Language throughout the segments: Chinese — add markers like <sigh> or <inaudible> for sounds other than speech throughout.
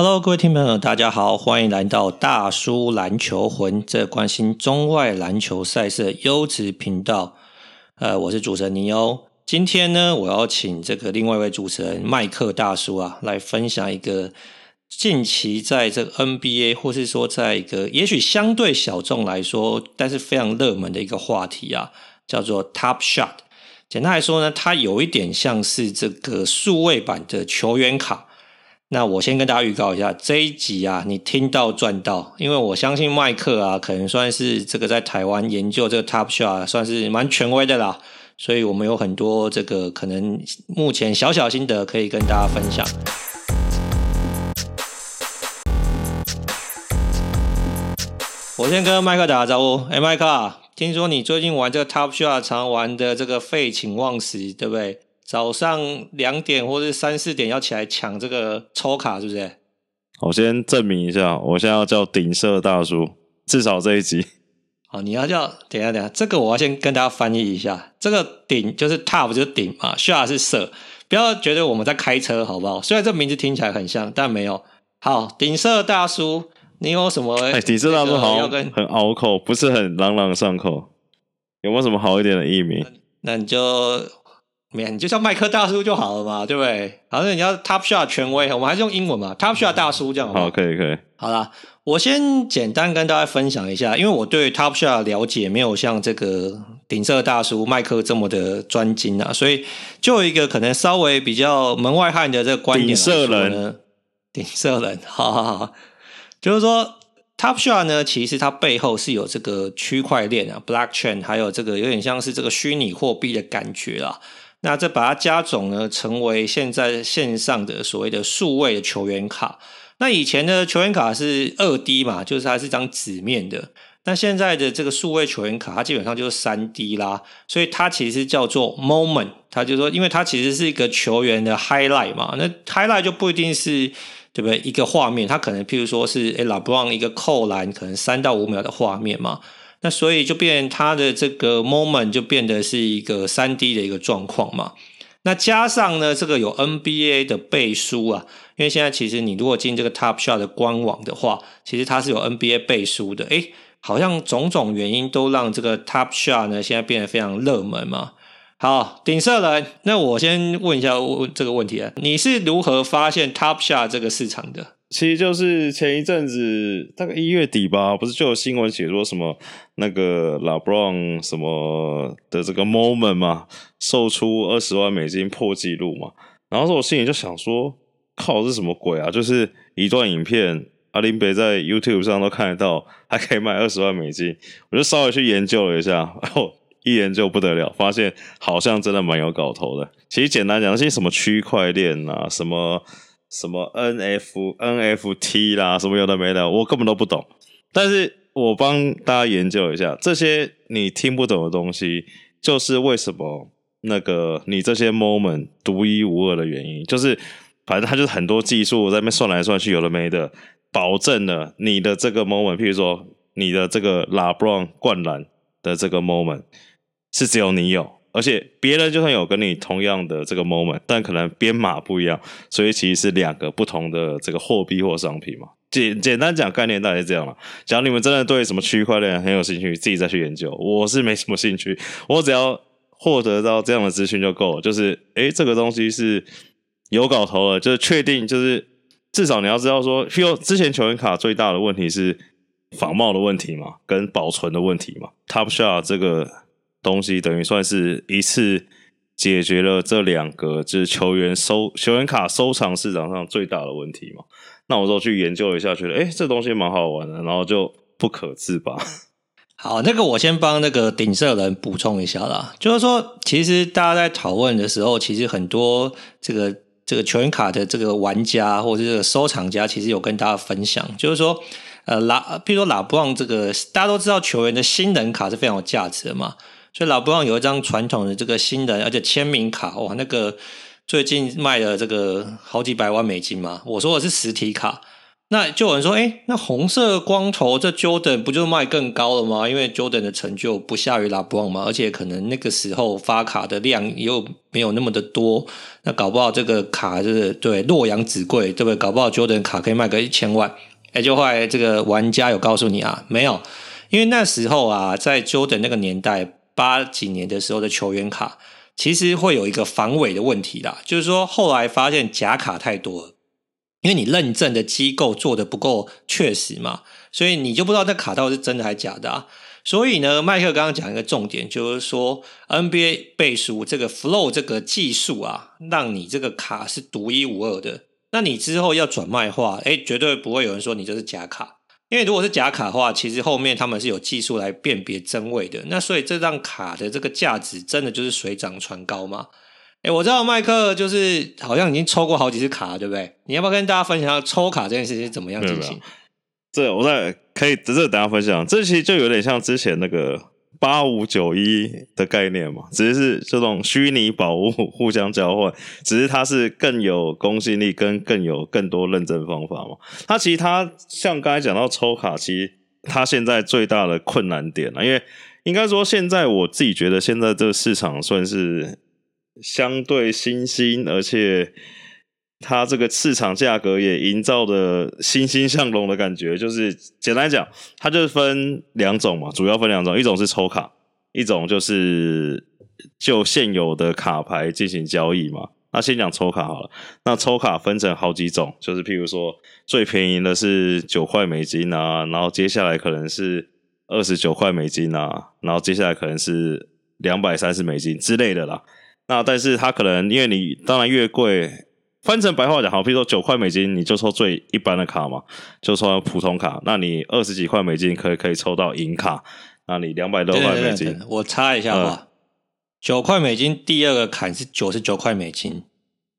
Hello，各位听众朋友，大家好，欢迎来到大叔篮球魂，这关心中外篮球赛事的优质频道。呃，我是主持人尼欧。今天呢，我要请这个另外一位主持人麦克大叔啊，来分享一个近期在这个 NBA，或是说在一个也许相对小众来说，但是非常热门的一个话题啊，叫做 Top Shot。简单来说呢，它有一点像是这个数位版的球员卡。那我先跟大家预告一下，这一集啊，你听到赚到，因为我相信麦克啊，可能算是这个在台湾研究这个 Top Shot，算是蛮权威的啦，所以我们有很多这个可能目前小小心得可以跟大家分享。我先跟麦克打个招呼，哎，麦克，听说你最近玩这个 Top Shot 常玩的这个废寝忘食，对不对？早上两点或者三四点要起来抢这个抽卡，是不是？我先证明一下，我现在要叫顶社大叔，至少这一集。好，<laughs> 你要叫，等一下等一下，这个我要先跟大家翻译一下。这个顶就是 top 就是顶嘛，share 是社，不要觉得我们在开车，好不好？虽然这名字听起来很像，但没有。好，顶社大叔，你有什么？哎，顶社大叔好像很拗口，不是很朗朗上口。有没有什么好一点的译名？那你就。没，你就叫麦克大叔就好了嘛，对不对？好，那你要 Top Shot 权威，我们还是用英文嘛，Top Shot 大叔这样好，好。可以，可以。好啦，我先简单跟大家分享一下，因为我对 Top Shot 了解没有像这个顶社大叔麦克这么的专精啊，所以就有一个可能稍微比较门外汉的这个观点来说呢。顶色人，顶社人，好好好，就是说 Top Shot 呢，其实它背后是有这个区块链啊，Blockchain，还有这个有点像是这个虚拟货币的感觉啊。那这把它加总呢，成为现在线上的所谓的数位的球员卡。那以前的球员卡是二 D 嘛，就是它是张纸面的。那现在的这个数位球员卡，它基本上就是三 D 啦，所以它其实叫做 moment。它就是说，因为它其实是一个球员的 highlight 嘛，那 highlight 就不一定是对不对？一个画面，它可能譬如说是诶，LeBron 一个扣篮，可能三到五秒的画面嘛。那所以就变它的这个 moment 就变得是一个三 D 的一个状况嘛。那加上呢，这个有 NBA 的背书啊，因为现在其实你如果进这个 Top Shot 的官网的话，其实它是有 NBA 背书的。诶，好像种种原因都让这个 Top Shot 呢现在变得非常热门嘛。好，顶社人，那我先问一下问这个问题啊，你是如何发现 Top Shot 这个市场的？其实就是前一阵子，大概一月底吧，不是就有新闻写说什么那个 LeBron 什么的这个 moment 嘛，售出二十万美金破纪录嘛。然后说我心里就想说，靠，这是什么鬼啊？就是一段影片，阿林北在 YouTube 上都看得到，还可以卖二十万美金。我就稍微去研究了一下，然后一研究不得了，发现好像真的蛮有搞头的。其实简单讲，那些什么区块链啊，什么。什么 NF NFT 啦，什么有的没的，我根本都不懂。但是我帮大家研究一下这些你听不懂的东西，就是为什么那个你这些 moment 独一无二的原因，就是反正它就是很多技术在那边算来算去，有的没的，保证了你的这个 moment，譬如说你的这个 LeBron 灌篮的这个 moment 是只有你有。而且别人就算有跟你同样的这个 moment，但可能编码不一样，所以其实是两个不同的这个货币或商品嘛。简简单讲概念大概是这样了。假如你们真的对什么区块链很有兴趣，自己再去研究。我是没什么兴趣，我只要获得到这样的资讯就够了。就是诶，这个东西是有搞头了，就是确定，就是至少你要知道说，譬如之前球员卡最大的问题是仿冒的问题嘛，跟保存的问题嘛。Top Shot 这个。东西等于算是一次解决了这两个，就是球员收球员卡收藏市场上最大的问题嘛。那我就去研究一下，觉得诶，这东西蛮好玩的，然后就不可自拔。<laughs> 好，那个我先帮那个顶社人补充一下啦，就是说，其实大家在讨论的时候，其实很多这个这个球员卡的这个玩家或者是这个收藏家，其实有跟大家分享，就是说，呃，拉，譬如说拉布朗这个，大家都知道球员的新人卡是非常有价值的嘛。所以老布朗有一张传统的这个新人，而且签名卡哇，那个最近卖了这个好几百万美金嘛。我说的是实体卡，那就有人说，哎、那红色光头这 Jordan 不就卖更高了吗？因为 Jordan 的成就不下于 LeBron 嘛，而且可能那个时候发卡的量又没有那么的多，那搞不好这个卡就是对洛阳纸贵，对不对？搞不好 Jordan 卡可以卖个一千万。哎、就后来这个玩家有告诉你啊，没有，因为那时候啊，在 Jordan 那个年代八几年的时候的球员卡，其实会有一个防伪的问题啦，就是说后来发现假卡太多了。因为你认证的机构做的不够确实嘛，所以你就不知道那卡到底是真的还是假的啊。所以呢，麦克刚刚讲一个重点，就是说 NBA 背书这个 flow 这个技术啊，让你这个卡是独一无二的。那你之后要转卖的话，诶，绝对不会有人说你这是假卡，因为如果是假卡的话，其实后面他们是有技术来辨别真伪的。那所以这张卡的这个价值真的就是水涨船高嘛。哎，我知道麦克就是好像已经抽过好几次卡了，对不对？你要不要跟大家分享下抽卡这件事情是怎么样进行？这我在可以这个等下分享。这其实就有点像之前那个八五九一的概念嘛，只是这种虚拟宝物 <laughs> 互相交换，只是它是更有公信力，跟更有更多认证方法嘛。它其实它像刚才讲到抽卡，其实它现在最大的困难点啊，因为应该说现在我自己觉得现在这个市场算是。相对新兴，而且它这个市场价格也营造的欣欣向荣的感觉。就是简单讲，它就是分两种嘛，主要分两种，一种是抽卡，一种就是就现有的卡牌进行交易嘛。那先讲抽卡好了，那抽卡分成好几种，就是譬如说最便宜的是九块美金啊，然后接下来可能是二十九块美金啊，然后接下来可能是两百三十美金之类的啦。那但是它可能因为你当然越贵，翻成白话讲好，比如说九块美金你就抽最一般的卡嘛，就抽普通卡。那你二十几块美金可以可以抽到银卡，那你两百多块美金。对对对对，我插一下话，九、嗯、块美金第二个坎是九十九块美金，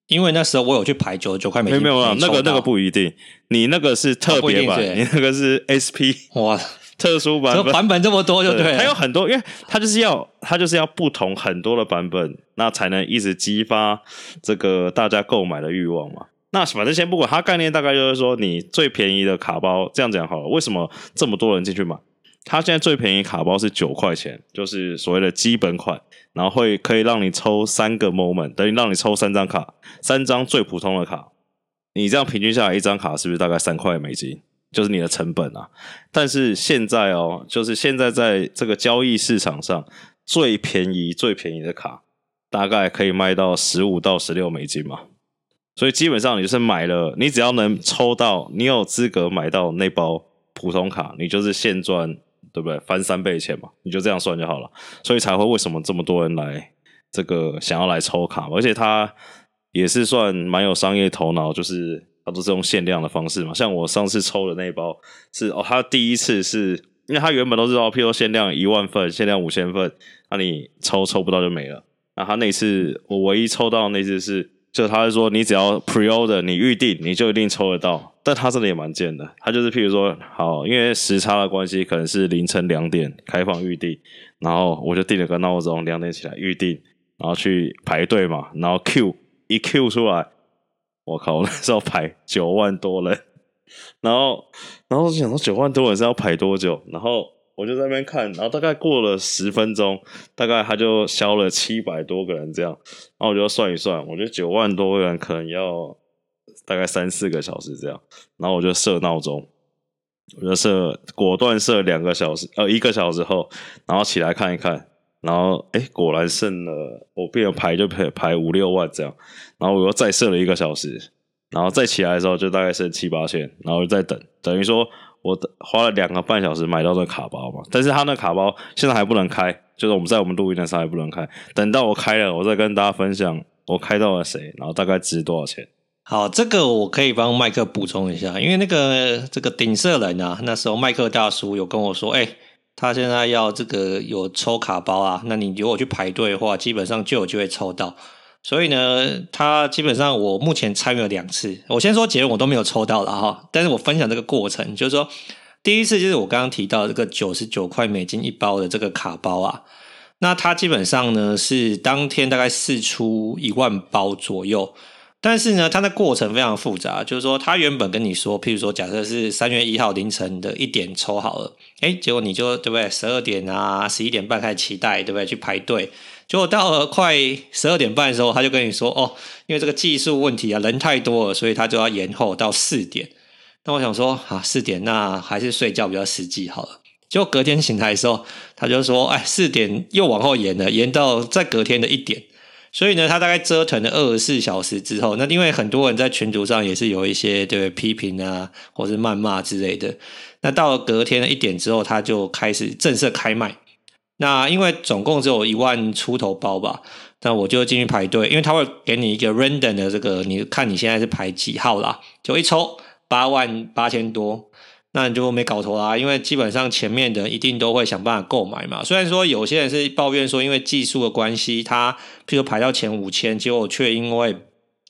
因为那时候我有去排九十九块美金。没有没有，那个那个不一定，你那个是特别版，你那个是 SP <laughs> 哇。特殊版本，版本这么多就对了，它有很多，因为它就是要它就是要不同很多的版本，那才能一直激发这个大家购买的欲望嘛。那反正先不管，它概念大概就是说，你最便宜的卡包这样讲好了。为什么这么多人进去买？它现在最便宜卡包是九块钱，就是所谓的基本款，然后会可以让你抽三个 moment，等于让你抽三张卡，三张最普通的卡。你这样平均下来一张卡是不是大概三块美金？就是你的成本啊，但是现在哦，就是现在在这个交易市场上，最便宜最便宜的卡，大概可以卖到十五到十六美金嘛。所以基本上你就是买了，你只要能抽到，你有资格买到那包普通卡，你就是现赚，对不对？翻三倍钱嘛，你就这样算就好了。所以才会为什么这么多人来这个想要来抽卡，而且他也是算蛮有商业头脑，就是。都是用限量的方式嘛，像我上次抽的那一包是哦，他第一次是因为他原本都是哦，譬如限量一万份，限量五千份，那你抽抽不到就没了。那他那次我唯一抽到那次是，就他是说你只要 pre order 你预定你就一定抽得到，但他真的也蛮贱的，他就是譬如说好，因为时差的关系，可能是凌晨两点开放预定，然后我就定了个闹钟，两点起来预定，然后去排队嘛，然后 Q 一 Q 出来。我靠！我那时候排九万多人，然后，然后想说九万多人是要排多久？然后我就在那边看，然后大概过了十分钟，大概他就消了七百多个人这样，然后我就算一算，我觉得九万多个人可能要大概三四个小时这样，然后我就设闹钟，我就设果断设两个小时，呃，一个小时后，然后起来看一看。然后，哎，果然剩了，我变成排就排排五六万这样。然后我又再设了一个小时，然后再起来的时候就大概剩七八千，然后再等，等于说我花了两个半小时买到这卡包嘛。但是他那卡包现在还不能开，就是我们在我们录音的时候还不能开。等到我开了，我再跟大家分享我开到了谁，然后大概值多少钱。好，这个我可以帮麦克补充一下，因为那个这个顶色人啊，那时候麦克大叔有跟我说，哎。他现在要这个有抽卡包啊，那你如果去排队的话，基本上就有机会抽到。所以呢，他基本上我目前参与了两次。我先说结论，我都没有抽到了哈。但是我分享这个过程，就是说第一次就是我刚刚提到这个九十九块美金一包的这个卡包啊，那它基本上呢是当天大概试出一万包左右。但是呢，它的过程非常复杂，就是说，他原本跟你说，譬如说，假设是三月一号凌晨的一点抽好了，哎，结果你就对不对？十二点啊，十一点半开始期待，对不对？去排队，结果到了快十二点半的时候，他就跟你说，哦，因为这个技术问题啊，人太多了，所以他就要延后到四点。那我想说，啊，四点，那还是睡觉比较实际好了。结果隔天醒来的时候，他就说，哎，四点又往后延了，延到再隔天的一点。所以呢，他大概折腾了二十四小时之后，那因为很多人在群组上也是有一些对批评啊，或是谩骂之类的。那到了隔天的一点之后，他就开始正式开卖。那因为总共只有一万出头包吧，那我就进去排队，因为他会给你一个 random 的这个，你看你现在是排几号啦，就一抽八万八千多。那你就没搞头啦，因为基本上前面的一定都会想办法购买嘛。虽然说有些人是抱怨说，因为技术的关系，他譬如排到前五千，结果却因为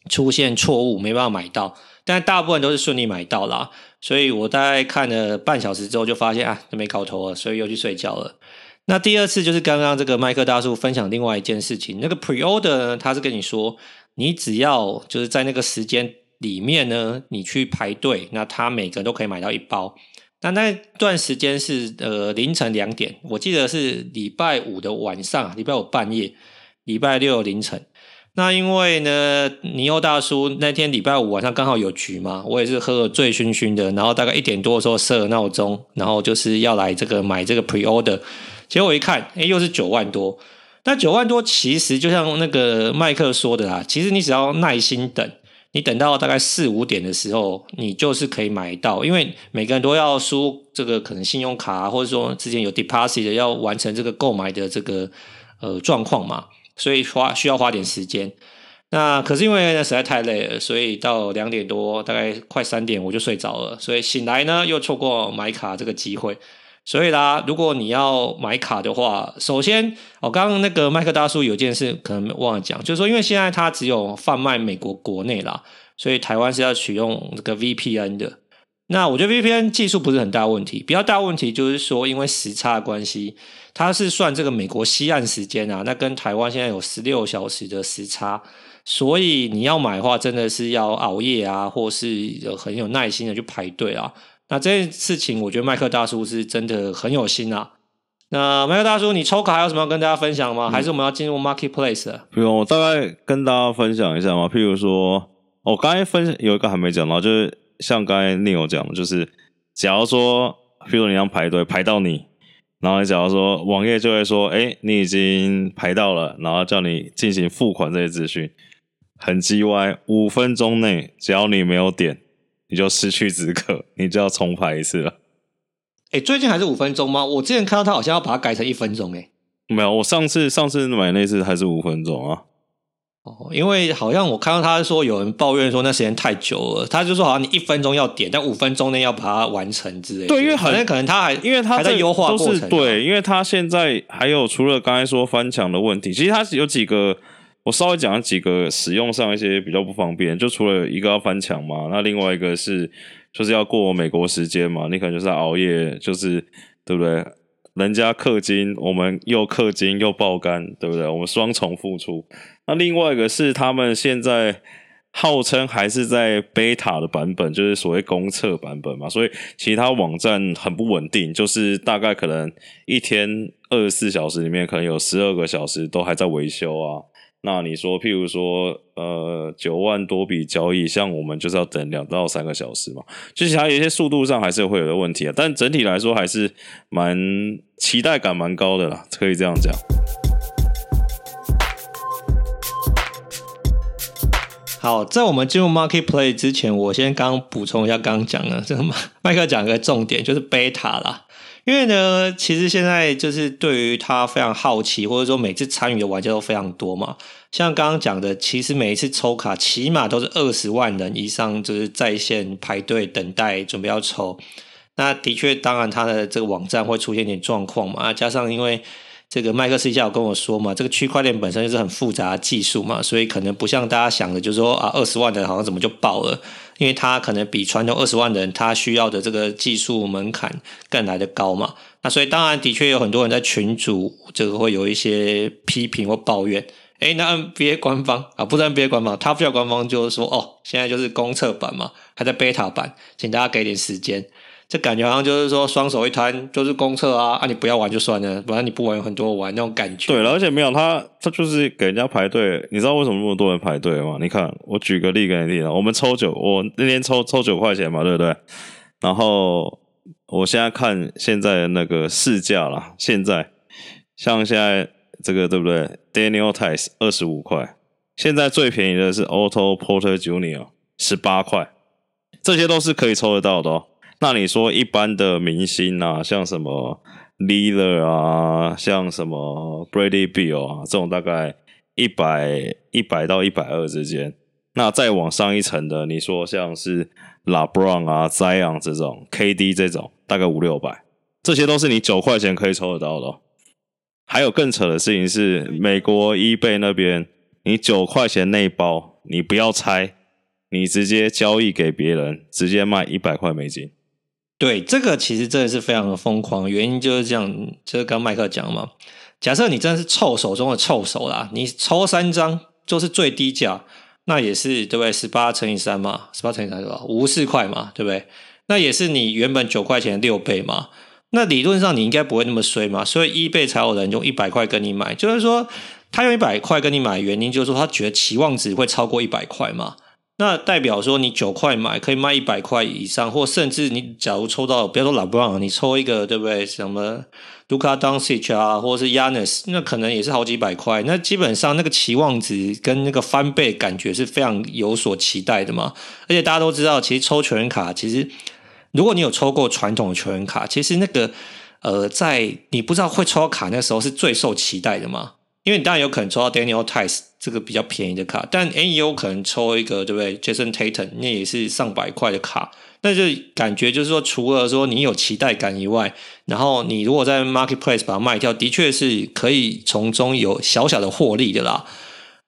出现错误没办法买到，但大部分都是顺利买到啦。所以我大概看了半小时之后，就发现啊，就没搞头了，所以又去睡觉了。那第二次就是刚刚这个麦克大叔分享另外一件事情，那个 pre-order 呢，他是跟你说，你只要就是在那个时间。里面呢，你去排队，那他每个人都可以买到一包。那那段时间是呃凌晨两点，我记得是礼拜五的晚上，礼拜五半夜，礼拜六凌晨。那因为呢，尼欧大叔那天礼拜五晚上刚好有局嘛，我也是喝了醉醺醺的，然后大概一点多的时候设了闹钟，然后就是要来这个买这个 pre order，结果我一看，哎，又是九万多。那九万多其实就像那个麦克说的啦，其实你只要耐心等。你等到大概四五点的时候，你就是可以买到，因为每个人都要输这个可能信用卡，或者说之前有 deposit 的要完成这个购买的这个呃状况嘛，所以花需要花点时间。那可是因为呢实在太累了，所以到两点多，大概快三点我就睡着了，所以醒来呢又错过买卡这个机会。所以啦，如果你要买卡的话，首先，我刚刚那个麦克大叔有件事可能忘了讲，就是说，因为现在他只有贩卖美国国内啦，所以台湾是要取用这个 VPN 的。那我觉得 VPN 技术不是很大问题，比较大问题就是说，因为时差的关系，它是算这个美国西岸时间啊，那跟台湾现在有十六小时的时差，所以你要买的话，真的是要熬夜啊，或是很有耐心的去排队啊。那这件事情，我觉得麦克大叔是真的很有心啊。那麦克大叔，你抽卡还有什么要跟大家分享吗？嗯、还是我们要进入 marketplace 了？不用，我大概跟大家分享一下嘛。譬如说，我刚才分享有一个还没讲到，就是像刚才 Neil 讲的，就是假如说，比如你要排队排到你，然后你假如说网页就会说，哎，你已经排到了，然后叫你进行付款这些资讯，很鸡歪，五分钟内只要你没有点。你就失去资格，你就要重排一次了。<laughs> 哎、欸，最近还是五分钟吗？我之前看到他好像要把它改成一分钟。哎，没有，我上次上次买那次还是五分钟啊。哦，因为好像我看到他说有人抱怨说那时间太久了，他就说好像你一分钟要点，但五分钟内要把它完成之类的。对，因为好像可能他还因为他还在优化过程、啊。对，因为他现在还有除了刚才说翻墙的问题，其实他是有几个。我稍微讲几个使用上一些比较不方便，就除了一个要翻墙嘛，那另外一个是就是要过美国时间嘛，你可能就是熬夜，就是对不对？人家氪金，我们又氪金又爆肝，对不对？我们双重付出。那另外一个是他们现在号称还是在 beta 的版本，就是所谓公测版本嘛，所以其他网站很不稳定，就是大概可能一天二十四小时里面，可能有十二个小时都还在维修啊。那你说，譬如说，呃，九万多笔交易，像我们就是要等两到三个小时嘛，就是它有一些速度上还是会有的问题啊。但整体来说，还是蛮期待感蛮高的啦，可以这样讲。好，在我们进入 Marketplace 之前，我先刚补充一下刚讲的这个麦麦克讲一个重点，就是 Beta 啦。因为呢，其实现在就是对于他非常好奇，或者说每次参与的玩家都非常多嘛。像刚刚讲的，其实每一次抽卡起码都是二十万人以上，就是在线排队等待准备要抽。那的确，当然他的这个网站会出现点状况嘛。加上因为这个麦克私下有跟我说嘛，这个区块链本身就是很复杂技术嘛，所以可能不像大家想的，就是说啊，二十万人好像怎么就爆了。因为他可能比传统二十万人他需要的这个技术门槛更来的高嘛，那所以当然的确有很多人在群组这个会有一些批评或抱怨，哎，那 NBA 官方啊，不是 NBA 官方他不叫官方就是说，哦，现在就是公测版嘛，还在 Beta 版，请大家给点时间。这感觉好像就是说双手一摊，就是公厕啊，啊，你不要玩就算了，反正你不玩有很多玩那种感觉。对了，而且没有他，他就是给人家排队。你知道为什么那么多人排队吗？你看，我举个例给你听啊，我们抽九，我那天抽抽九块钱嘛，对不对？然后我现在看现在的那个市价啦，现在像现在。这个对不对？Daniel Tice 二十五块，现在最便宜的是 Auto Porter Junior 十八块，这些都是可以抽得到的哦。那你说一般的明星啊，像什么 Lillard 啊，像什么 Brady Beal 啊，这种大概一百一百到一百二之间。那再往上一层的，你说像是 LeBron 啊、Zion 这种，KD 这种，大概五六百，这些都是你九块钱可以抽得到的。还有更扯的事情是，美国 eBay 那边，你九块钱那一包，你不要拆，你直接交易给别人，直接卖一百块美金。对，这个其实真的是非常的疯狂，原因就是这样，就是刚麦克讲嘛。假设你真的是臭手中的臭手啦，你抽三张就是最低价，那也是对不对？十八乘以三嘛，十八乘以三是吧？五十四块嘛，对不对？那也是你原本九块钱的六倍嘛。那理论上你应该不会那么衰嘛，所以一倍才有人用一百块跟你买，就是说他用一百块跟你买，原因就是说他觉得期望值会超过一百块嘛。那代表说你九块买可以卖一百块以上，或甚至你假如抽到，不要说 LeBron，你抽一个对不对？什么 Luka Doncic 啊，或者是 Yannis，那可能也是好几百块。那基本上那个期望值跟那个翻倍感觉是非常有所期待的嘛。而且大家都知道，其实抽球员卡其实。如果你有抽过传统的球员卡，其实那个呃，在你不知道会抽卡那时候是最受期待的嘛。因为你当然有可能抽到 Daniel Tice 这个比较便宜的卡，但 n 也有可能抽一个对不对？Jason Tatum 那也是上百块的卡，那就感觉就是说，除了说你有期待感以外，然后你如果在 Marketplace 把它卖掉，的确是可以从中有小小的获利的啦。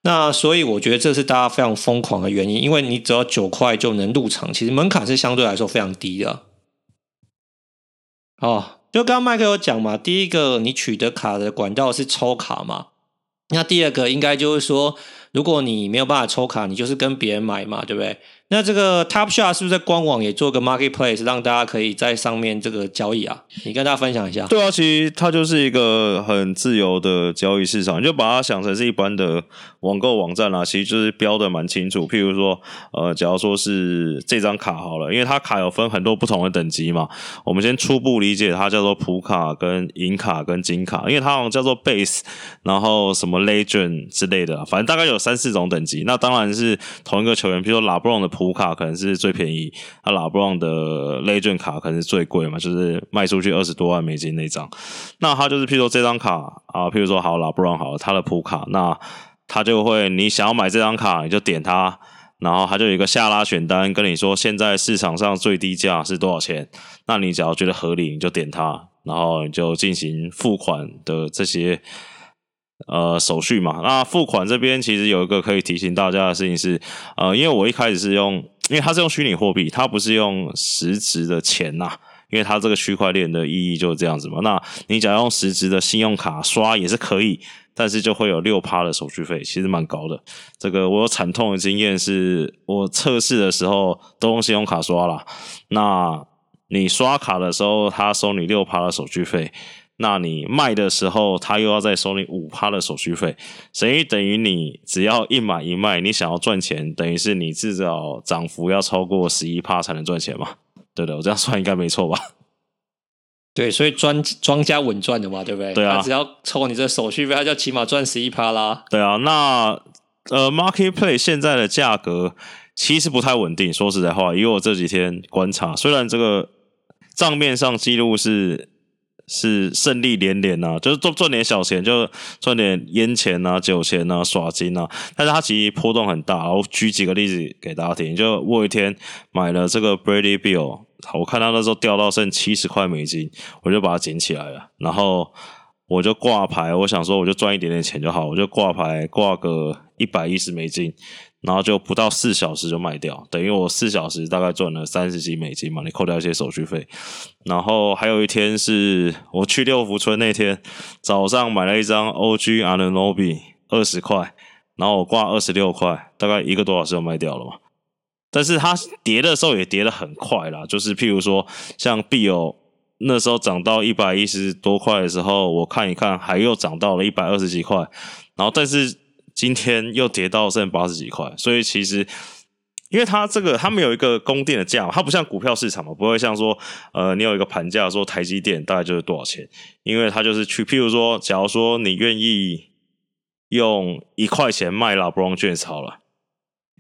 那所以我觉得这是大家非常疯狂的原因，因为你只要九块就能入场，其实门槛是相对来说非常低的。哦，就刚刚麦克有讲嘛，第一个你取得卡的管道是抽卡嘛，那第二个应该就是说，如果你没有办法抽卡，你就是跟别人买嘛，对不对？那这个 Top Shot 是不是在官网也做个 Marketplace，让大家可以在上面这个交易啊？你跟大家分享一下。对啊，其实它就是一个很自由的交易市场，你就把它想成是一般的网购网站啦。其实就是标的蛮清楚，譬如说，呃，假如说是这张卡好了，因为它卡有分很多不同的等级嘛。我们先初步理解它叫做普卡、跟银卡、跟金卡，因为它好像叫做 Base，然后什么 Legend 之类的，反正大概有三四种等级。那当然是同一个球员，譬如说 LeBron 的。普卡可能是最便宜，那拉布朗的 Legend 卡可能是最贵嘛，就是卖出去二十多万美金那张。那他就是，譬如说这张卡啊，譬如说好拉布朗好了，他的普卡，那他就会，你想要买这张卡，你就点他，然后他就有一个下拉选单，跟你说现在市场上最低价是多少钱，那你只要觉得合理，你就点他，然后你就进行付款的这些。呃，手续嘛，那付款这边其实有一个可以提醒大家的事情是，呃，因为我一开始是用，因为它是用虚拟货币，它不是用实质的钱呐，因为它这个区块链的意义就是这样子嘛。那你假如用实质的信用卡刷也是可以，但是就会有六趴的手续费，其实蛮高的。这个我有惨痛的经验，是我测试的时候都用信用卡刷啦，那你刷卡的时候，他收你六趴的手续费。那你卖的时候，他又要再收你五趴的手续费，所以等于你只要一买一卖，你想要赚钱，等于是你至少涨幅要超过十一趴才能赚钱嘛？对的，我这样算应该没错吧？对，所以庄庄家稳赚的嘛，对不对？对啊，他只要抽你这手续费，他就起码赚十一趴啦。对啊，那呃，Marketplace 现在的价格其实不太稳定，说实在话，以我这几天观察，虽然这个账面上记录是。是胜利连连呐，就是赚赚点小钱，就赚点烟钱啊、酒钱啊、耍金啊。但是它其实波动很大。我举几个例子给大家听，就我有一天买了这个 Brady Bill，我看到那时候掉到剩七十块美金，我就把它捡起来了，然后我就挂牌，我想说我就赚一点点钱就好，我就挂牌挂个一百一十美金。然后就不到四小时就卖掉，等于我四小时大概赚了三十几美金嘛，你扣掉一些手续费。然后还有一天是我去六福村那天早上买了一张 OG Anunoby 二十块，然后我挂二十六块，大概一个多小时就卖掉了嘛。但是它跌的时候也跌得很快啦，就是譬如说像 BIO 那时候涨到一百一十多块的时候，我看一看还又涨到了一百二十几块，然后但是今天又跌到剩八十几块，所以其实因为它这个它没有一个供电的价嘛，它不像股票市场嘛，不会像说呃你有一个盘价说台积电大概就是多少钱，因为它就是去譬如说，假如说你愿意用一块钱卖 LeBron James 好了，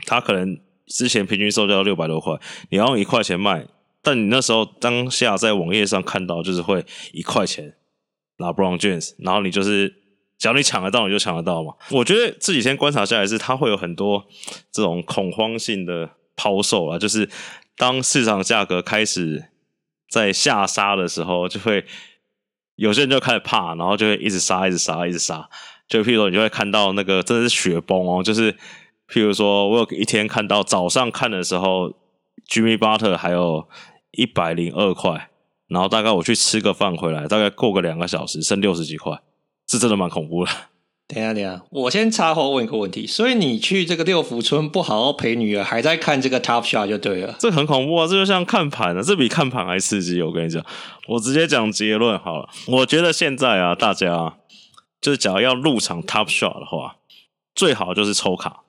它可能。之前平均售价六百多块，你要用一块钱卖，但你那时候当下在网页上看到就是会一块钱，LeBron James，然后你就是只要你抢得到你就抢得到嘛。我觉得这几天观察下来是它会有很多这种恐慌性的抛售啊，就是当市场价格开始在下杀的时候，就会有些人就开始怕，然后就会一直杀，一直杀，一直杀。就譬如说你就会看到那个真的是雪崩哦，就是。譬如说，我有一天看到早上看的时候，Jimmy Butler 还有一百零二块，然后大概我去吃个饭回来，大概过个两个小时，剩六十几块，这真的蛮恐怖的。等一下，等一下，我先插话问一个问题，所以你去这个六福村不好好陪女儿，还在看这个 Top Shot 就对了。这很恐怖啊！这就像看盘了，这比看盘还刺激。我跟你讲，我直接讲结论好了。我觉得现在啊，大家就是假如要入场 Top Shot 的话，最好就是抽卡。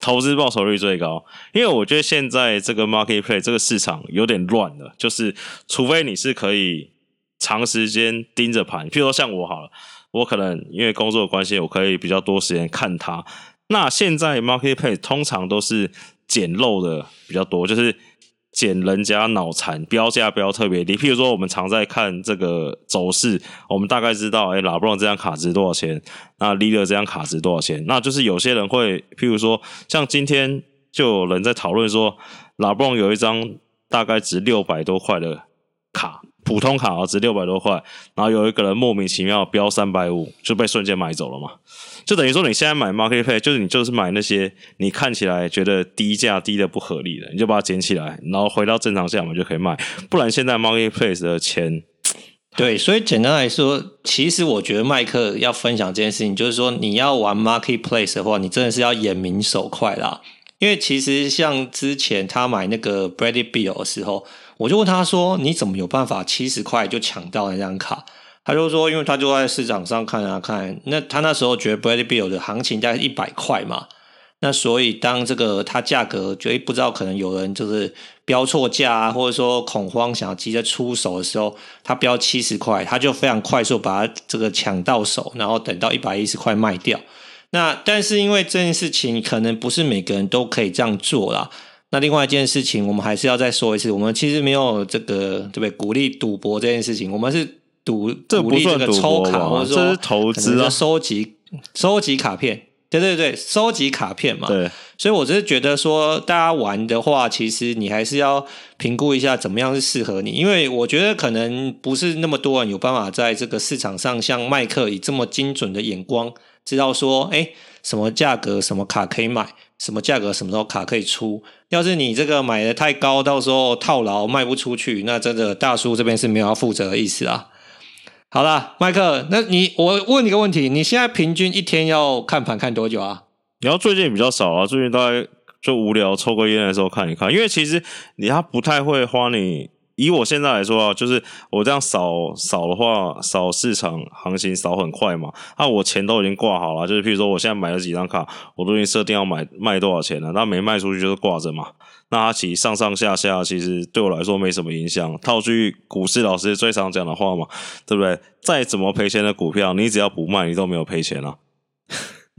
投资报酬率最高，因为我觉得现在这个 marketplace 这个市场有点乱了，就是除非你是可以长时间盯着盘，譬如说像我好了，我可能因为工作的关系，我可以比较多时间看它。那现在 marketplace 通常都是捡漏的比较多，就是。捡人家脑残，标价标特别低。譬如说，我们常在看这个走势，我们大概知道，哎，LeBron 这张卡值多少钱？那 Lillard 这张卡值多少钱？那就是有些人会，譬如说，像今天就有人在讨论说，LeBron 有一张大概值六百多块的卡，普通卡啊，值六百多块，然后有一个人莫名其妙标三百五，就被瞬间买走了嘛。就等于说，你现在买 marketplace，就是你就是买那些你看起来觉得低价低的不合理的，你就把它捡起来，然后回到正常价，我们就可以卖。不然现在 marketplace 的钱，对，所以简单来说，其实我觉得麦克要分享这件事情，就是说你要玩 marketplace 的话，你真的是要眼明手快啦。因为其实像之前他买那个 Brady Bill 的时候，我就问他说：“你怎么有办法七十块就抢到那张卡？”他就说，因为他就在市场上看啊看，那他那时候觉得 Bradley Bill 的行情大概一百块嘛，那所以当这个他价格觉得不知道可能有人就是标错价啊，或者说恐慌想要急着出手的时候，他标七十块，他就非常快速把它这个抢到手，然后等到一百一十块卖掉。那但是因为这件事情可能不是每个人都可以这样做啦。那另外一件事情，我们还是要再说一次，我们其实没有这个对不对？鼓励赌博这件事情，我们是。赌这不算抽卡，或者说投资啊，收集收集卡片，对对对，收集卡片嘛。对，所以我只是觉得说，大家玩的话，其实你还是要评估一下怎么样是适合你，因为我觉得可能不是那么多人有办法在这个市场上像麦克以这么精准的眼光，知道说，哎，什么价格什么卡可以买，什么价格什么时候卡可以出。要是你这个买的太高，到时候套牢卖不出去，那真的大叔这边是没有要负责的意思啊。好啦，麦克，那你我问你个问题，你现在平均一天要看盘看多久啊？你要最近比较少啊，最近大概就无聊抽个烟的时候看一看，因为其实你他不太会花你。以我现在来说啊，就是我这样扫扫的话，扫市场行情扫很快嘛。那、我钱都已经挂好了，就是譬如说我现在买了几张卡，我都已经设定要买卖多少钱了，那没卖出去就是挂着嘛。那它其实上上下下其实对我来说没什么影响。套句股市老师最常讲的话嘛，对不对？再怎么赔钱的股票，你只要不卖，你都没有赔钱啊。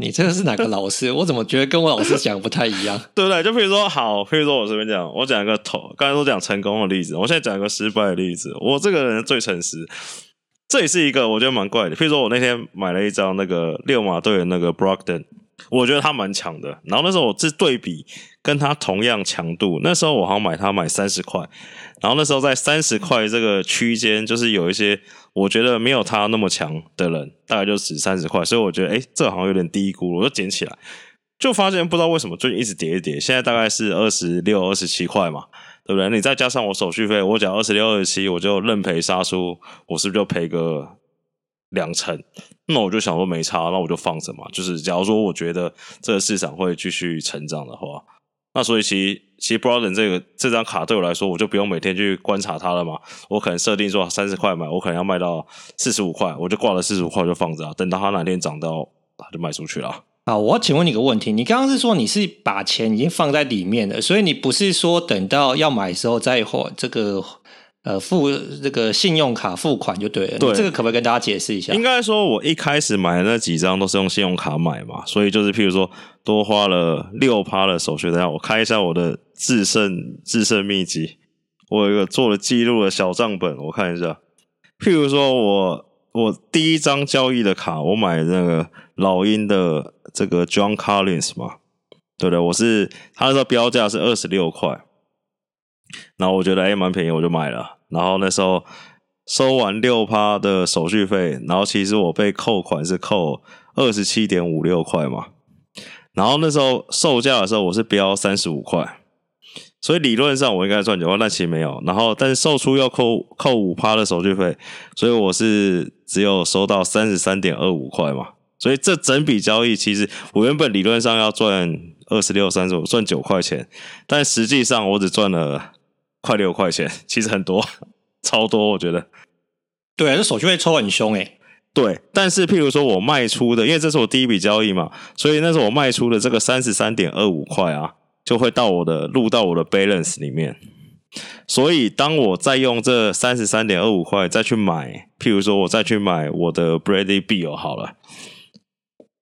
你这个是哪个老师？我怎么觉得跟我老师讲不太一样？<laughs> 对不对？就比如说，好，比如说我这边讲，我讲一个头，刚才都讲成功的例子，我现在讲一个失败的例子。我这个人最诚实，这也是一个我觉得蛮怪的。比如说我那天买了一张那个六马队的那个 Brogdon，我觉得他蛮强的。然后那时候我是对比跟他同样强度，那时候我好像买他买三十块。然后那时候在三十块这个区间，就是有一些我觉得没有他那么强的人，大概就值三十块，所以我觉得诶这好像有点低估，我就捡起来，就发现不知道为什么最近一直跌一跌，现在大概是二十六、二十七块嘛，对不对？你再加上我手续费，我缴二十六、二十七，我就认赔杀出，我是不是就赔个两成，那我就想说没差，那我就放着嘛。就是假如说我觉得这个市场会继续成长的话，那所以其实其实 Broaden 这个这张卡对我来说，我就不用每天去观察它了嘛。我可能设定说三十块买，我可能要卖到四十五块，我就挂了四十五块就放着，等到它哪天涨到，它就卖出去了。好，我要请问你个问题，你刚刚是说你是把钱已经放在里面了，所以你不是说等到要买的时候再还这个？呃，付这个信用卡付款就对了。对，这个可不可以跟大家解释一下？应该说，我一开始买的那几张都是用信用卡买嘛，所以就是譬如说多花了六趴的手续费。我开一下我的制胜制胜秘籍，我有一个做了记录的小账本，我看一下。譬如说我我第一张交易的卡，我买那个老鹰的这个 John Collins 嘛，对不对？我是他那时候标价是二十六块。然后我觉得哎，蛮便宜，我就买了。然后那时候收完六趴的手续费，然后其实我被扣款是扣二十七点五六块嘛。然后那时候售价的时候我是标三十五块，所以理论上我应该赚九块，但其实没有。然后但是售出要扣扣五趴的手续费，所以我是只有收到三十三点二五块嘛。所以这整笔交易其实我原本理论上要赚二十六、三十五，赚九块钱，但实际上我只赚了。快六块钱，其实很多，<laughs> 超多，我觉得。对啊，这手续费抽很凶诶。对，但是譬如说我卖出的，因为这是我第一笔交易嘛，所以那时候我卖出的这个三十三点二五块啊，就会到我的入到我的 balance 里面。所以当我再用这三十三点二五块再去买，譬如说我再去买我的 Bradley Beal 好了，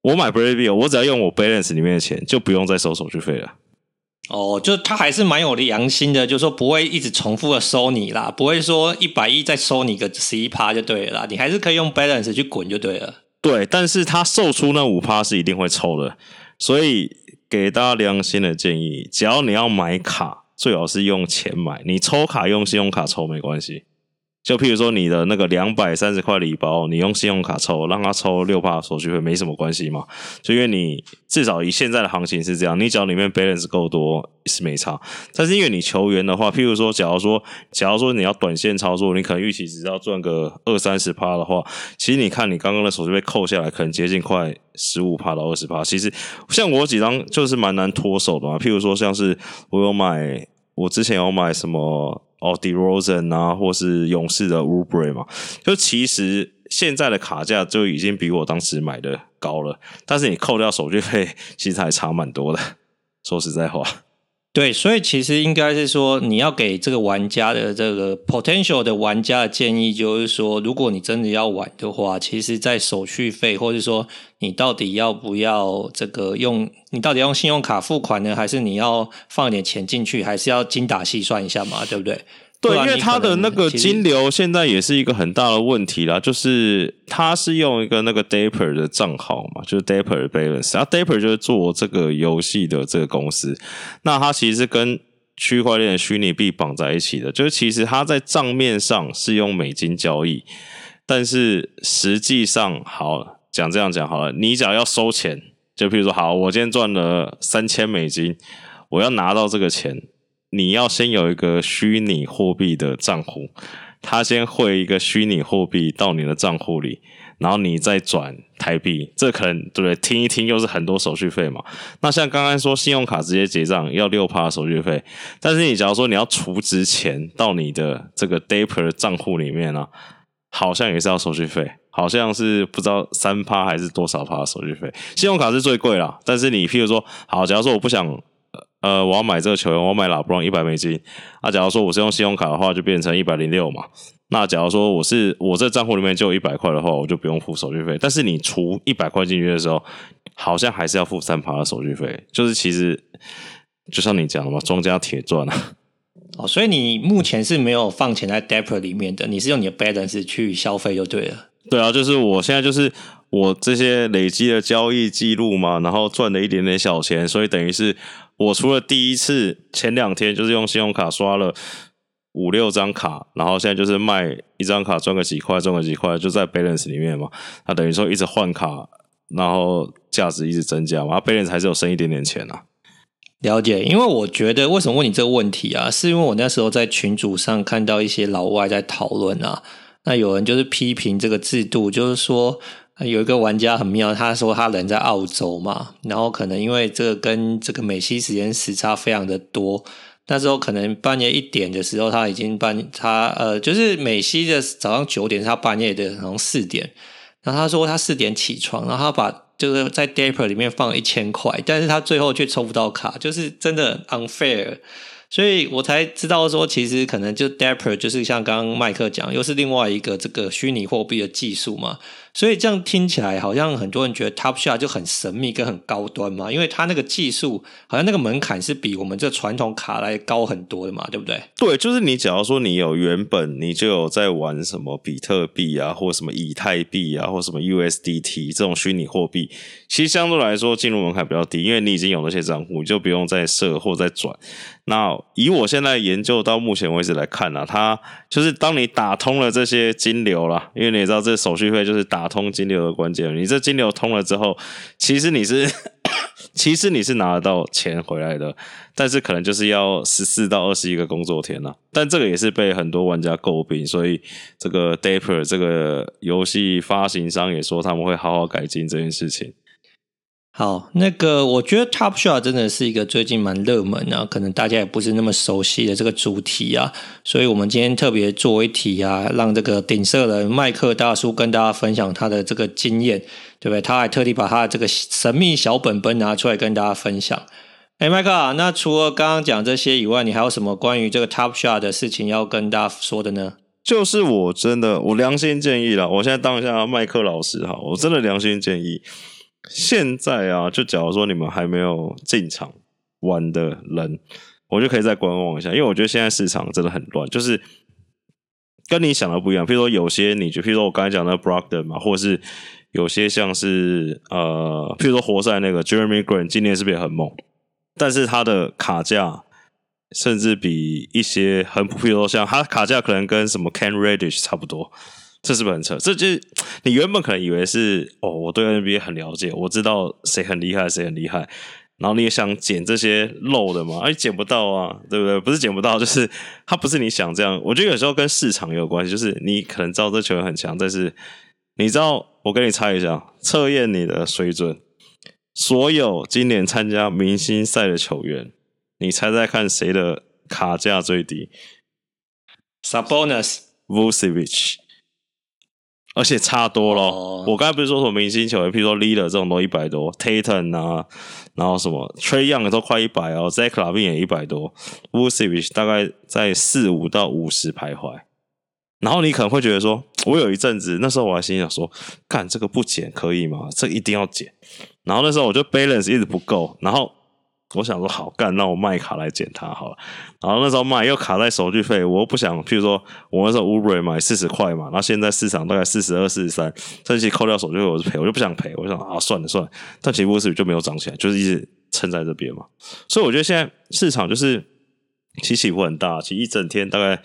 我买 Bradley Beal，我只要用我 balance 里面的钱，就不用再收手续费了。哦，就他还是蛮有良心的，就是说不会一直重复的收你啦，不会说一百亿再收你个十一趴就对了啦，你还是可以用 balance 去滚就对了。对，但是他售出那五趴是一定会抽的，所以给大家良心的建议，只要你要买卡，最好是用钱买，你抽卡用信用卡抽没关系。就譬如说你的那个两百三十块礼包，你用信用卡抽，让他抽六趴手续费没什么关系嘛？就因为你至少以现在的行情是这样，你只要里面 balance 够多是没差。但是因为你球员的话，譬如说，假如说，假如说你要短线操作，你可能预期只要赚个二三十趴的话，其实你看你刚刚的手续费扣下来，可能接近快十五趴到二十趴。其实像我几张就是蛮难脱手的嘛。譬如说，像是我有买，我之前有买什么。哦，DeRozan 啊，或是勇士的 Oubre 嘛，就其实现在的卡价就已经比我当时买的高了，但是你扣掉手续费，其实还差蛮多的。说实在话。对，所以其实应该是说，你要给这个玩家的这个 potential 的玩家的建议，就是说，如果你真的要玩的话，其实，在手续费，或者说你到底要不要这个用，你到底用信用卡付款呢，还是你要放点钱进去，还是要精打细算一下嘛，对不对？对，因为他的那个金流现在也是一个很大的问题啦，就是他是用一个那个 Dapper 的账号嘛，就是 Dapper Balance，啊 Dapper 就是做这个游戏的这个公司，那它其实是跟区块链的虚拟币绑在一起的，就是其实它在账面上是用美金交易，但是实际上，好，讲这样讲好了，你只要要收钱，就比如说，好，我今天赚了三千美金，我要拿到这个钱。你要先有一个虚拟货币的账户，他先汇一个虚拟货币到你的账户里，然后你再转台币，这可能对不对？听一听又是很多手续费嘛。那像刚刚说信用卡直接结账要六趴手续费，但是你假如说你要储值钱到你的这个 daper 账户里面呢、好像也是要手续费，好像是不知道三趴还是多少趴手续费。信用卡是最贵啦，但是你譬如说，好，假如说我不想。呃，我要买这个球员，我要买拉布朗一百美金。那、啊、假如说我是用信用卡的话，就变成一百零六嘛。那假如说我是我这账户里面就有一百块的话，我就不用付手续费。但是你除一百块进去的时候，好像还是要付三趴的手续费。就是其实就像你讲的嘛，庄家铁赚啊。哦，所以你目前是没有放钱在 Depper 里面的，你是用你的 Balance 去消费就对了。对啊，就是我现在就是我这些累积的交易记录嘛，然后赚了一点点小钱，所以等于是。我除了第一次前两天就是用信用卡刷了五六张卡，然后现在就是卖一张卡赚个几块，赚个几块，就在 balance 里面嘛。他等于说一直换卡，然后价值一直增加嘛。balance 还是有剩一点点钱啊。了解，因为我觉得为什么问你这个问题啊？是因为我那时候在群组上看到一些老外在讨论啊。那有人就是批评这个制度，就是说有一个玩家很妙，他说他人在澳洲嘛，然后可能因为这个跟这个美西时间时差非常的多，那时候可能半夜一点的时候，他已经半他呃就是美西的早上九点，他半夜的好像四点，然后他说他四点起床，然后他把就是在 Dapper 里面放一千块，但是他最后却抽不到卡，就是真的 unfair。所以我才知道说，其实可能就 Dapper 就是像刚刚麦克讲，又是另外一个这个虚拟货币的技术嘛。所以这样听起来好像很多人觉得 Top Shot 就很神秘跟很高端嘛，因为它那个技术好像那个门槛是比我们这传统卡来高很多的嘛，对不对？对，就是你假如说你有原本你就有在玩什么比特币啊，或什么以太币啊，或什么 USDT 这种虚拟货币，其实相对来说进入门槛比较低，因为你已经有那些账户，你就不用再设或再转。那以我现在研究到目前为止来看啊，它就是当你打通了这些金流啦，因为你也知道这手续费就是打。通金流的关键，你这金流通了之后，其实你是 <coughs> 其实你是拿得到钱回来的，但是可能就是要十四到二十一个工作天呐。但这个也是被很多玩家诟病，所以这个 Dapper 这个游戏发行商也说他们会好好改进这件事情。好，那个我觉得 Top Shot 真的是一个最近蛮热门啊，可能大家也不是那么熟悉的这个主题啊，所以我们今天特别做一题啊，让这个顶社人麦克大叔跟大家分享他的这个经验，对不对？他还特地把他的这个神秘小本本拿出来跟大家分享。哎，麦克，那除了刚刚讲这些以外，你还有什么关于这个 Top Shot 的事情要跟大家说的呢？就是我真的，我良心建议了，我现在当一下麦克老师哈，我真的良心建议。现在啊，就假如说你们还没有进场玩的人，我就可以再观望一下，因为我觉得现在市场真的很乱，就是跟你想的不一样。譬如说，有些你就譬如说我刚才讲的 Brogdon 嘛，或者是有些像是呃，譬如说活塞那个 Jeremy Grant，今年是不是也很猛？但是他的卡价甚至比一些很，譬如说像他卡价可能跟什么 Can Reddish 差不多。这是不是很扯？这就是你原本可能以为是哦，我对 NBA 很了解，我知道谁很厉害，谁很厉害。然后你也想捡这些漏的嘛？哎，捡不到啊，对不对？不是捡不到，就是他不是你想这样。我觉得有时候跟市场有关系，就是你可能知道这球员很强，但是你知道，我跟你猜一下，测验你的水准。所有今年参加明星赛的球员，你猜猜看谁的卡价最低？Sabonis、Vucevic 而且差多了。Oh. 我刚才不是说什么明星球员，譬如说 Lillard 这种都一百多，Tatum 啊，然后什么 Trae Young 都快一百哦，Zach LaVine 也一百多，Vucevic 大概在四五到五十徘徊。然后你可能会觉得说，我有一阵子那时候我还心想说，干这个不减可以吗？这个一定要减。然后那时候我就 balance 一直不够，然后。我想说好干，那我卖卡来捡它好了。然后那时候卖又卡在手续费，我又不想，譬如说我那时候 Uber 买四十块嘛，然后现在市场大概四十二、四十三，这期扣掉手续费我是赔，我就不想赔。我想啊，算了算了，但其实不是就没有涨起来，就是一直撑在这边嘛。所以我觉得现在市场就是起起伏很大，其实一整天大概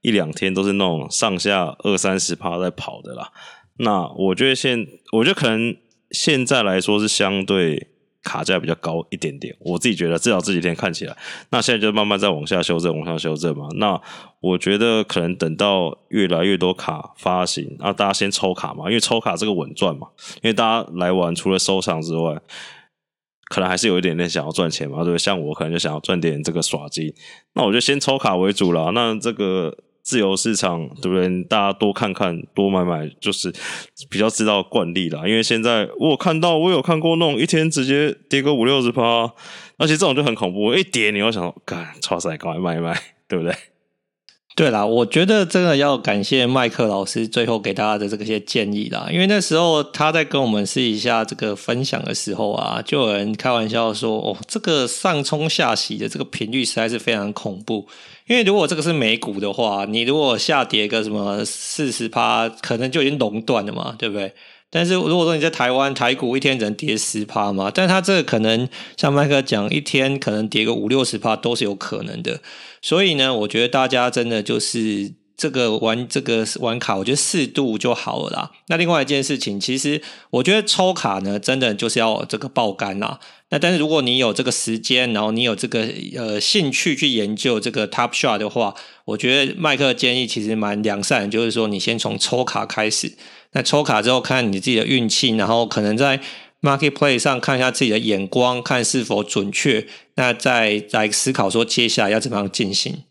一两天都是那种上下二三十趴在跑的啦。那我觉得现，我觉得可能现在来说是相对。卡价比较高一点点，我自己觉得至少这几天看起来，那现在就慢慢在往下修正，往下修正嘛。那我觉得可能等到越来越多卡发行，啊，大家先抽卡嘛，因为抽卡这个稳赚嘛。因为大家来玩除了收藏之外，可能还是有一点点想要赚钱嘛，对不对？像我可能就想要赚点这个耍金，那我就先抽卡为主了。那这个。自由市场，对不对？大家多看看，多买买，就是比较知道惯例啦。因为现在我有看到，我有看过那种一天直接跌个五六十趴，而且这种就很恐怖。一跌，你要想到，干，超赛，赶快卖一卖，对不对？对啦，我觉得真的要感谢麦克老师最后给大家的这个些建议啦。因为那时候他在跟我们试一下这个分享的时候啊，就有人开玩笑说：“哦，这个上冲下洗的这个频率实在是非常恐怖。”因为如果这个是美股的话，你如果下跌个什么四十趴，可能就已经熔断了嘛，对不对？但是如果说你在台湾台股一天只能跌十趴嘛，但他这个可能像麦克讲，一天可能跌个五六十趴都是有可能的。所以呢，我觉得大家真的就是。这个玩这个玩卡，我觉得适度就好了啦。那另外一件事情，其实我觉得抽卡呢，真的就是要这个爆肝啦。那但是如果你有这个时间，然后你有这个呃兴趣去研究这个 Top Shot 的话，我觉得麦克建议其实蛮良善，就是说你先从抽卡开始。那抽卡之后，看你自己的运气，然后可能在 Marketplace 上看一下自己的眼光，看是否准确。那再来思考说接下来要怎么样进行。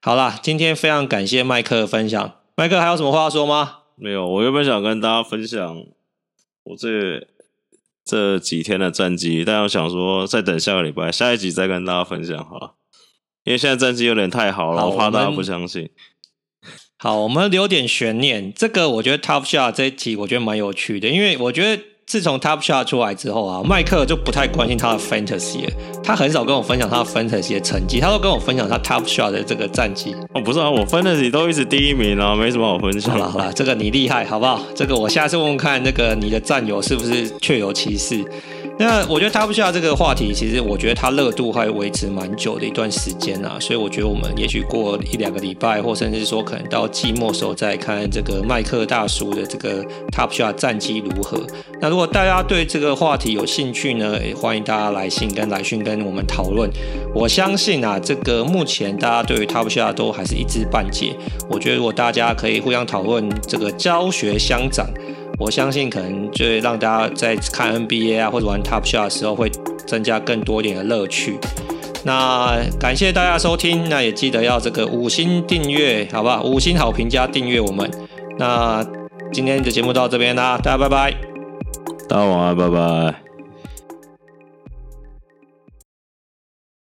好啦，今天非常感谢麦克的分享。麦克还有什么话说吗？没有，我原本想跟大家分享我这。这几天的战绩，但我想说，再等下个礼拜，下一集再跟大家分享好了。因为现在战绩有点太好了，好我怕大家不相信。好，我们留点悬念。这个我觉得 Top Shot 这一题我觉得蛮有趣的，因为我觉得。自从 Top Shot 出来之后啊，麦克就不太关心他的 Fantasy 了，他很少跟我分享他的 Fantasy 的成绩，他都跟我分享他 Top Shot 的这个战绩。哦，不是啊，我 Fantasy 都一直第一名啊，没什么好分享。好了好了，这个你厉害，好不好？这个我下次问问看，那个你的战友是不是确有其事？那我觉得 Top Shot 这个话题，其实我觉得它热度会维持蛮久的一段时间啊，所以我觉得我们也许过一两个礼拜，或甚至说可能到季末时候再看这个麦克大叔的这个 Top Shot 战绩如何。那如果大家对这个话题有兴趣呢，也欢迎大家来信跟来讯跟我们讨论。我相信啊，这个目前大家对于 Top Shot 都还是一知半解。我觉得如果大家可以互相讨论，这个教学相长。我相信可能就会让大家在看 NBA 啊，或者玩 Top Shot 的时候，会增加更多一点的乐趣。那感谢大家收听，那也记得要这个五星订阅，好不好？五星好评加订阅我们。那今天的节目到这边啦，大家拜拜。大家晚安，拜拜。